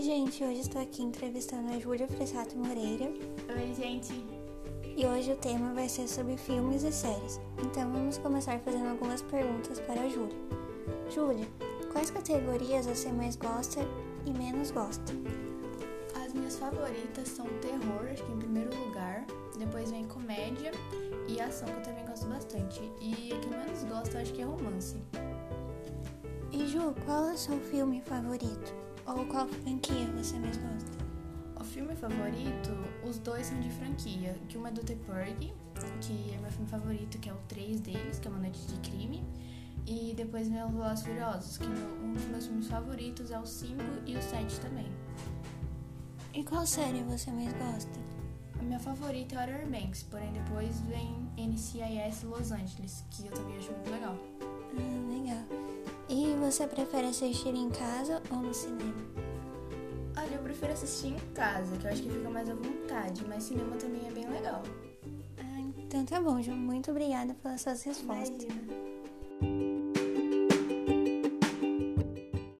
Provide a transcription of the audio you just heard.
gente, hoje estou aqui entrevistando a Júlia Fressato Moreira Oi, gente. e hoje o tema vai ser sobre filmes e séries. Então vamos começar fazendo algumas perguntas para a Júlia. Júlia, quais categorias você mais gosta e menos gosta? As minhas favoritas são terror, acho que em primeiro lugar. Depois vem comédia e ação, que eu também gosto bastante. E a que eu menos gosto, eu acho que é romance. E Ju, qual é o seu filme favorito? Ou qual franquia você mais gosta? O filme favorito, os dois são de franquia. Que uma é do The Purge, que é meu filme favorito, que é o 3 deles, que é uma noite de crime. E depois vem os Velozes Furiosos, que meu- um dos meus filmes favoritos é o 5 e o 7 também. E qual série você mais gosta? A minha favorita é Outer Banks, porém depois vem NCIS Los Angeles, que eu também acho muito legal. Você prefere assistir em casa ou no cinema? Olha, eu prefiro assistir em casa, que eu acho que fica mais à vontade, mas cinema também é bem legal. Ah, então tá bom, Ju. Muito obrigada pelas suas respostas. Imagina.